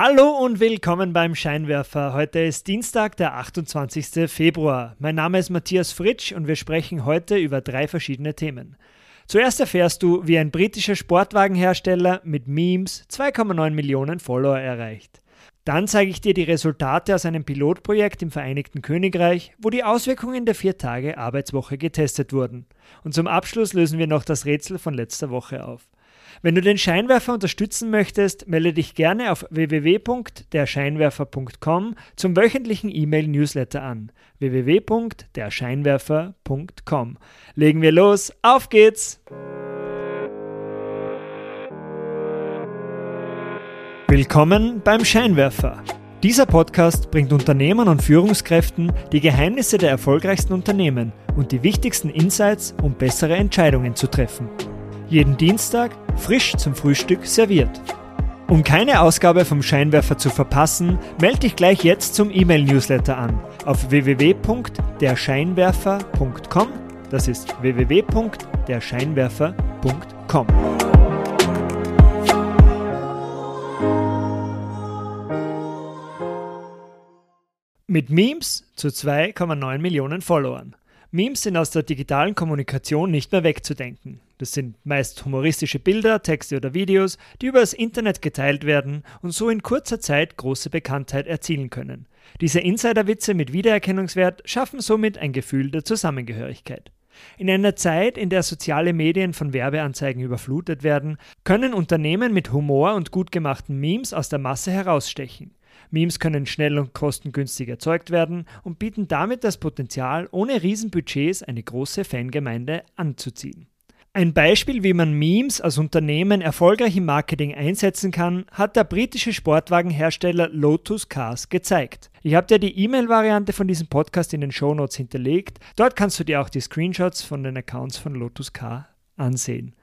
Hallo und willkommen beim Scheinwerfer. Heute ist Dienstag, der 28. Februar. Mein Name ist Matthias Fritsch und wir sprechen heute über drei verschiedene Themen. Zuerst erfährst du, wie ein britischer Sportwagenhersteller mit Memes 2,9 Millionen Follower erreicht. Dann zeige ich dir die Resultate aus einem Pilotprojekt im Vereinigten Königreich, wo die Auswirkungen der vier Tage Arbeitswoche getestet wurden. Und zum Abschluss lösen wir noch das Rätsel von letzter Woche auf. Wenn du den Scheinwerfer unterstützen möchtest, melde dich gerne auf www.derscheinwerfer.com zum wöchentlichen E-Mail-Newsletter an. www.derscheinwerfer.com. Legen wir los, auf geht's! Willkommen beim Scheinwerfer. Dieser Podcast bringt Unternehmern und Führungskräften die Geheimnisse der erfolgreichsten Unternehmen und die wichtigsten Insights, um bessere Entscheidungen zu treffen. Jeden Dienstag frisch zum Frühstück serviert. Um keine Ausgabe vom Scheinwerfer zu verpassen, melde dich gleich jetzt zum E-Mail-Newsletter an auf www.derscheinwerfer.com. Das ist www.derscheinwerfer.com. Mit Memes zu 2,9 Millionen Followern. Memes sind aus der digitalen Kommunikation nicht mehr wegzudenken. Das sind meist humoristische Bilder, Texte oder Videos, die über das Internet geteilt werden und so in kurzer Zeit große Bekanntheit erzielen können. Diese Insiderwitze mit Wiedererkennungswert schaffen somit ein Gefühl der Zusammengehörigkeit. In einer Zeit, in der soziale Medien von Werbeanzeigen überflutet werden, können Unternehmen mit Humor und gut gemachten Memes aus der Masse herausstechen. Memes können schnell und kostengünstig erzeugt werden und bieten damit das Potenzial, ohne Riesenbudgets eine große Fangemeinde anzuziehen. Ein Beispiel, wie man Memes als Unternehmen erfolgreich im Marketing einsetzen kann, hat der britische Sportwagenhersteller Lotus Cars gezeigt. Ich habe dir die E-Mail-Variante von diesem Podcast in den Shownotes hinterlegt. Dort kannst du dir auch die Screenshots von den Accounts von Lotus Car ansehen.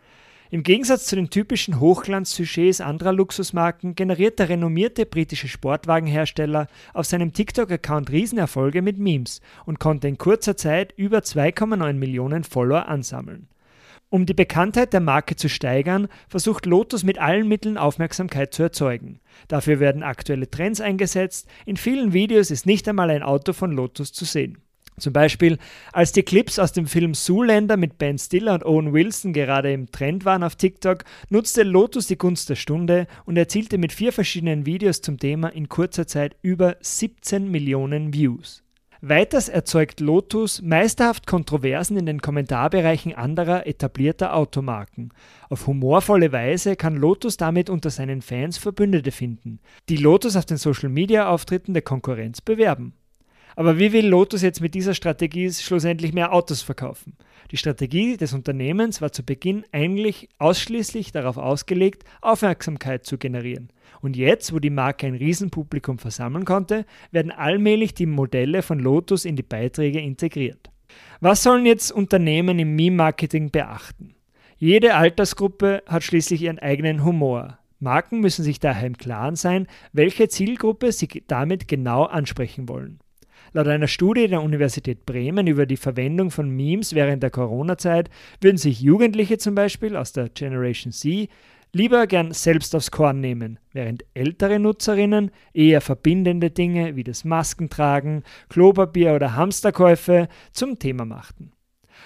Im Gegensatz zu den typischen Hochglanz-Sujets anderer Luxusmarken generiert der renommierte britische Sportwagenhersteller auf seinem TikTok-Account Riesenerfolge mit Memes und konnte in kurzer Zeit über 2,9 Millionen Follower ansammeln. Um die Bekanntheit der Marke zu steigern, versucht Lotus mit allen Mitteln Aufmerksamkeit zu erzeugen. Dafür werden aktuelle Trends eingesetzt, in vielen Videos ist nicht einmal ein Auto von Lotus zu sehen. Zum Beispiel, als die Clips aus dem Film Zoolander mit Ben Stiller und Owen Wilson gerade im Trend waren auf TikTok, nutzte Lotus die Gunst der Stunde und erzielte mit vier verschiedenen Videos zum Thema in kurzer Zeit über 17 Millionen Views. Weiters erzeugt Lotus meisterhaft Kontroversen in den Kommentarbereichen anderer etablierter Automarken. Auf humorvolle Weise kann Lotus damit unter seinen Fans Verbündete finden, die Lotus auf den Social-Media-Auftritten der Konkurrenz bewerben. Aber wie will Lotus jetzt mit dieser Strategie schlussendlich mehr Autos verkaufen? Die Strategie des Unternehmens war zu Beginn eigentlich ausschließlich darauf ausgelegt, Aufmerksamkeit zu generieren. Und jetzt, wo die Marke ein Riesenpublikum versammeln konnte, werden allmählich die Modelle von Lotus in die Beiträge integriert. Was sollen jetzt Unternehmen im Meme-Marketing beachten? Jede Altersgruppe hat schließlich ihren eigenen Humor. Marken müssen sich daher im Klaren sein, welche Zielgruppe sie damit genau ansprechen wollen. Laut einer Studie der Universität Bremen über die Verwendung von Memes während der Corona-Zeit würden sich Jugendliche zum Beispiel aus der Generation C lieber gern selbst aufs Korn nehmen, während ältere Nutzerinnen eher verbindende Dinge wie das Maskentragen, Klopapier oder Hamsterkäufe zum Thema machten.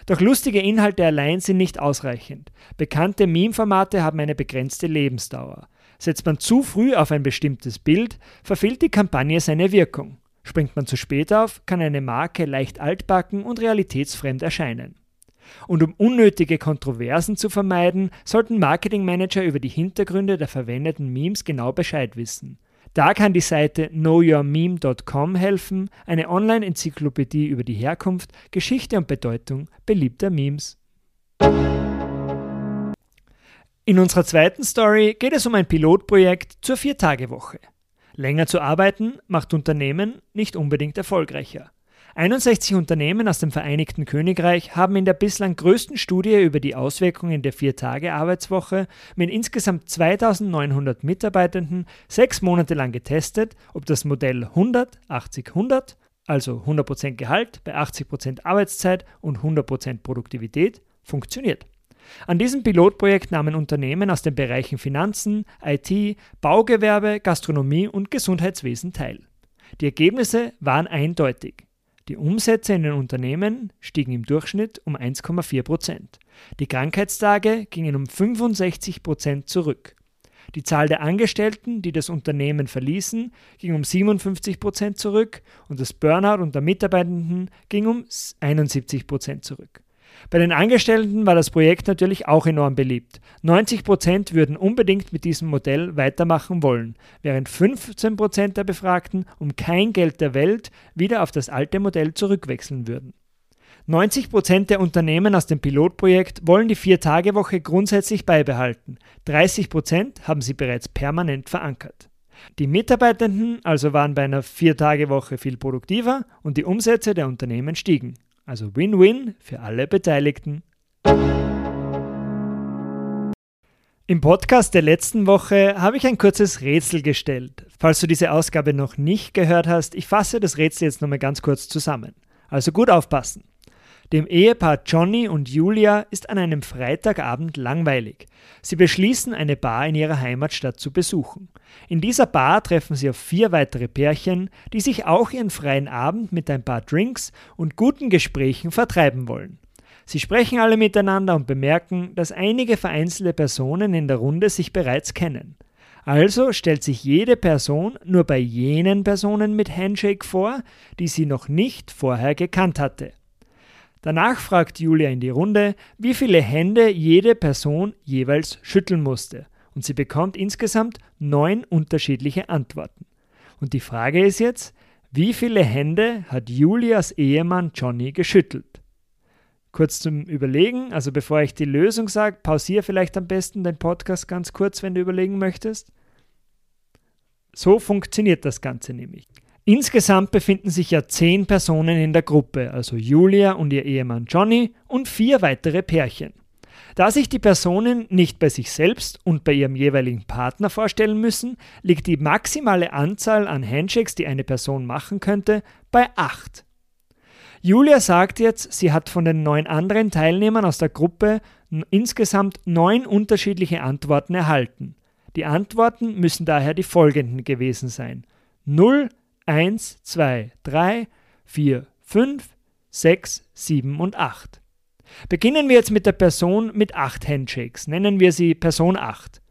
Doch lustige Inhalte allein sind nicht ausreichend. Bekannte Meme-Formate haben eine begrenzte Lebensdauer. Setzt man zu früh auf ein bestimmtes Bild, verfehlt die Kampagne seine Wirkung. Springt man zu spät auf, kann eine Marke leicht altbacken und realitätsfremd erscheinen. Und um unnötige Kontroversen zu vermeiden, sollten Marketingmanager über die Hintergründe der verwendeten Memes genau Bescheid wissen. Da kann die Seite knowyourmeme.com helfen, eine Online-Enzyklopädie über die Herkunft, Geschichte und Bedeutung beliebter Memes. In unserer zweiten Story geht es um ein Pilotprojekt zur Viertagewoche. Länger zu arbeiten macht Unternehmen nicht unbedingt erfolgreicher. 61 Unternehmen aus dem Vereinigten Königreich haben in der bislang größten Studie über die Auswirkungen der Vier-Tage-Arbeitswoche mit insgesamt 2900 Mitarbeitenden sechs Monate lang getestet, ob das Modell 100, 80, 100, also 100% Gehalt bei 80% Arbeitszeit und 100% Produktivität, funktioniert. An diesem Pilotprojekt nahmen Unternehmen aus den Bereichen Finanzen, IT, Baugewerbe, Gastronomie und Gesundheitswesen teil. Die Ergebnisse waren eindeutig. Die Umsätze in den Unternehmen stiegen im Durchschnitt um 1,4 Prozent. Die Krankheitstage gingen um 65 Prozent zurück. Die Zahl der Angestellten, die das Unternehmen verließen, ging um 57 Prozent zurück und das Burnout unter Mitarbeitenden ging um 71 Prozent zurück. Bei den Angestellten war das Projekt natürlich auch enorm beliebt. 90 Prozent würden unbedingt mit diesem Modell weitermachen wollen, während 15 Prozent der Befragten um kein Geld der Welt wieder auf das alte Modell zurückwechseln würden. 90 Prozent der Unternehmen aus dem Pilotprojekt wollen die Vier-Tage-Woche grundsätzlich beibehalten. 30 Prozent haben sie bereits permanent verankert. Die Mitarbeitenden also waren bei einer Vier-Tage-Woche viel produktiver und die Umsätze der Unternehmen stiegen. Also Win-Win für alle Beteiligten. Im Podcast der letzten Woche habe ich ein kurzes Rätsel gestellt. Falls du diese Ausgabe noch nicht gehört hast, ich fasse das Rätsel jetzt nochmal ganz kurz zusammen. Also gut aufpassen. Dem Ehepaar Johnny und Julia ist an einem Freitagabend langweilig. Sie beschließen, eine Bar in ihrer Heimatstadt zu besuchen. In dieser Bar treffen sie auf vier weitere Pärchen, die sich auch ihren freien Abend mit ein paar Drinks und guten Gesprächen vertreiben wollen. Sie sprechen alle miteinander und bemerken, dass einige vereinzelte Personen in der Runde sich bereits kennen. Also stellt sich jede Person nur bei jenen Personen mit Handshake vor, die sie noch nicht vorher gekannt hatte. Danach fragt Julia in die Runde, wie viele Hände jede Person jeweils schütteln musste, und sie bekommt insgesamt neun unterschiedliche Antworten. Und die Frage ist jetzt, wie viele Hände hat Julias Ehemann Johnny geschüttelt? Kurz zum Überlegen, also bevor ich die Lösung sage, pausiere vielleicht am besten den Podcast ganz kurz, wenn du überlegen möchtest. So funktioniert das Ganze nämlich. Insgesamt befinden sich ja zehn Personen in der Gruppe, also Julia und ihr Ehemann Johnny und vier weitere Pärchen. Da sich die Personen nicht bei sich selbst und bei ihrem jeweiligen Partner vorstellen müssen, liegt die maximale Anzahl an Handshakes, die eine Person machen könnte, bei acht. Julia sagt jetzt, sie hat von den neun anderen Teilnehmern aus der Gruppe insgesamt neun unterschiedliche Antworten erhalten. Die Antworten müssen daher die folgenden gewesen sein. 0, 1, 2, 3, 4, 5, 6, 7 und 8. Beginnen wir jetzt mit der Person mit 8 Handshakes. Nennen wir sie Person 8.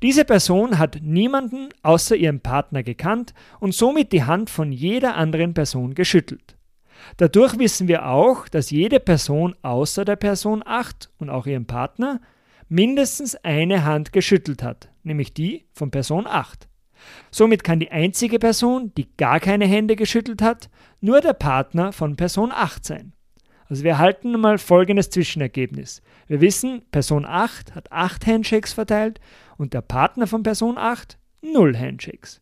Diese Person hat niemanden außer ihrem Partner gekannt und somit die Hand von jeder anderen Person geschüttelt. Dadurch wissen wir auch, dass jede Person außer der Person 8 und auch ihrem Partner mindestens eine Hand geschüttelt hat, nämlich die von Person 8. Somit kann die einzige Person, die gar keine Hände geschüttelt hat, nur der Partner von Person 8 sein. Also wir erhalten mal folgendes Zwischenergebnis. Wir wissen, Person 8 hat 8 Handshakes verteilt und der Partner von Person 8 0 Handshakes.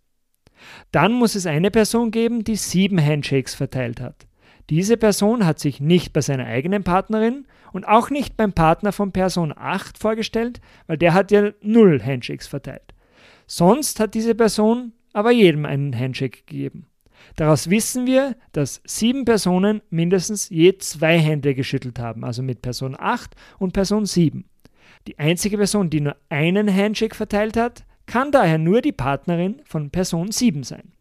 Dann muss es eine Person geben, die 7 Handshakes verteilt hat. Diese Person hat sich nicht bei seiner eigenen Partnerin und auch nicht beim Partner von Person 8 vorgestellt, weil der hat ja 0 Handshakes verteilt. Sonst hat diese Person aber jedem einen Handshake gegeben. Daraus wissen wir, dass sieben Personen mindestens je zwei Hände geschüttelt haben, also mit Person 8 und Person 7. Die einzige Person, die nur einen Handshake verteilt hat, kann daher nur die Partnerin von Person 7 sein.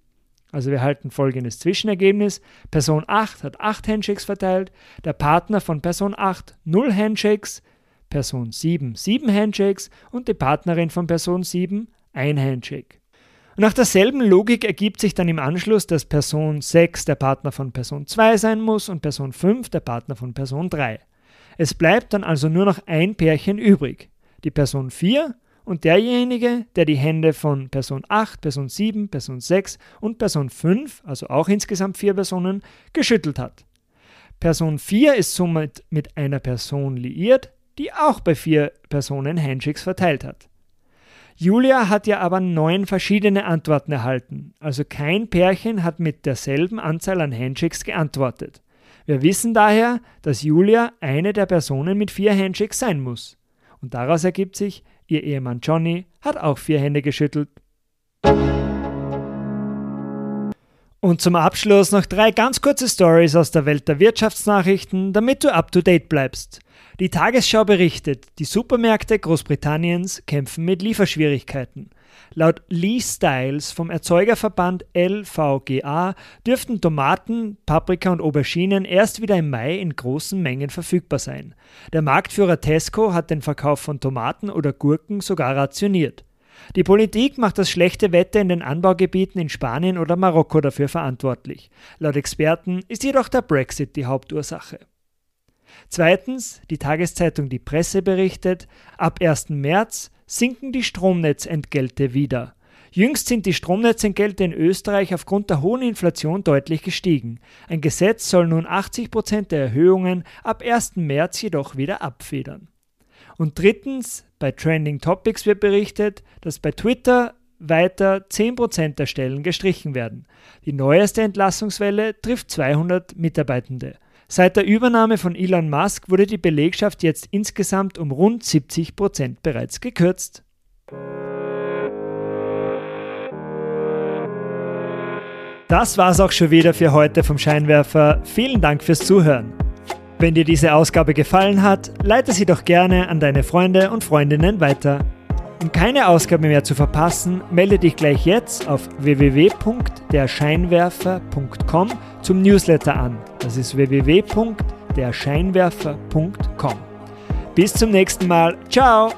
Also wir halten folgendes Zwischenergebnis. Person 8 hat 8 Handshakes verteilt, der Partner von Person 8 0 Handshakes, Person 7 7 Handshakes und die Partnerin von Person 7 ein Handshake. Nach derselben Logik ergibt sich dann im Anschluss, dass Person 6 der Partner von Person 2 sein muss und Person 5 der Partner von Person 3. Es bleibt dann also nur noch ein Pärchen übrig, die Person 4 und derjenige, der die Hände von Person 8, Person 7, Person 6 und Person 5, also auch insgesamt vier Personen, geschüttelt hat. Person 4 ist somit mit einer Person liiert, die auch bei vier Personen Handshakes verteilt hat. Julia hat ja aber neun verschiedene Antworten erhalten, also kein Pärchen hat mit derselben Anzahl an Handshakes geantwortet. Wir wissen daher, dass Julia eine der Personen mit vier Handshakes sein muss. Und daraus ergibt sich, ihr Ehemann Johnny hat auch vier Hände geschüttelt. Und zum Abschluss noch drei ganz kurze Stories aus der Welt der Wirtschaftsnachrichten, damit du up to date bleibst. Die Tagesschau berichtet, die Supermärkte Großbritanniens kämpfen mit Lieferschwierigkeiten. Laut Lee Styles vom Erzeugerverband LVGA dürften Tomaten, Paprika und Auberginen erst wieder im Mai in großen Mengen verfügbar sein. Der Marktführer Tesco hat den Verkauf von Tomaten oder Gurken sogar rationiert. Die Politik macht das schlechte Wetter in den Anbaugebieten in Spanien oder Marokko dafür verantwortlich. Laut Experten ist jedoch der Brexit die Hauptursache. Zweitens, die Tageszeitung Die Presse berichtet, ab 1. März sinken die Stromnetzentgelte wieder. Jüngst sind die Stromnetzentgelte in Österreich aufgrund der hohen Inflation deutlich gestiegen. Ein Gesetz soll nun 80 Prozent der Erhöhungen ab 1. März jedoch wieder abfedern. Und drittens, bei Trending Topics wird berichtet, dass bei Twitter weiter 10% der Stellen gestrichen werden. Die neueste Entlassungswelle trifft 200 Mitarbeitende. Seit der Übernahme von Elon Musk wurde die Belegschaft jetzt insgesamt um rund 70% bereits gekürzt. Das war's auch schon wieder für heute vom Scheinwerfer. Vielen Dank fürs Zuhören. Wenn dir diese Ausgabe gefallen hat, leite sie doch gerne an deine Freunde und Freundinnen weiter. Um keine Ausgabe mehr zu verpassen, melde dich gleich jetzt auf www.derscheinwerfer.com zum Newsletter an. Das ist www.derscheinwerfer.com. Bis zum nächsten Mal. Ciao!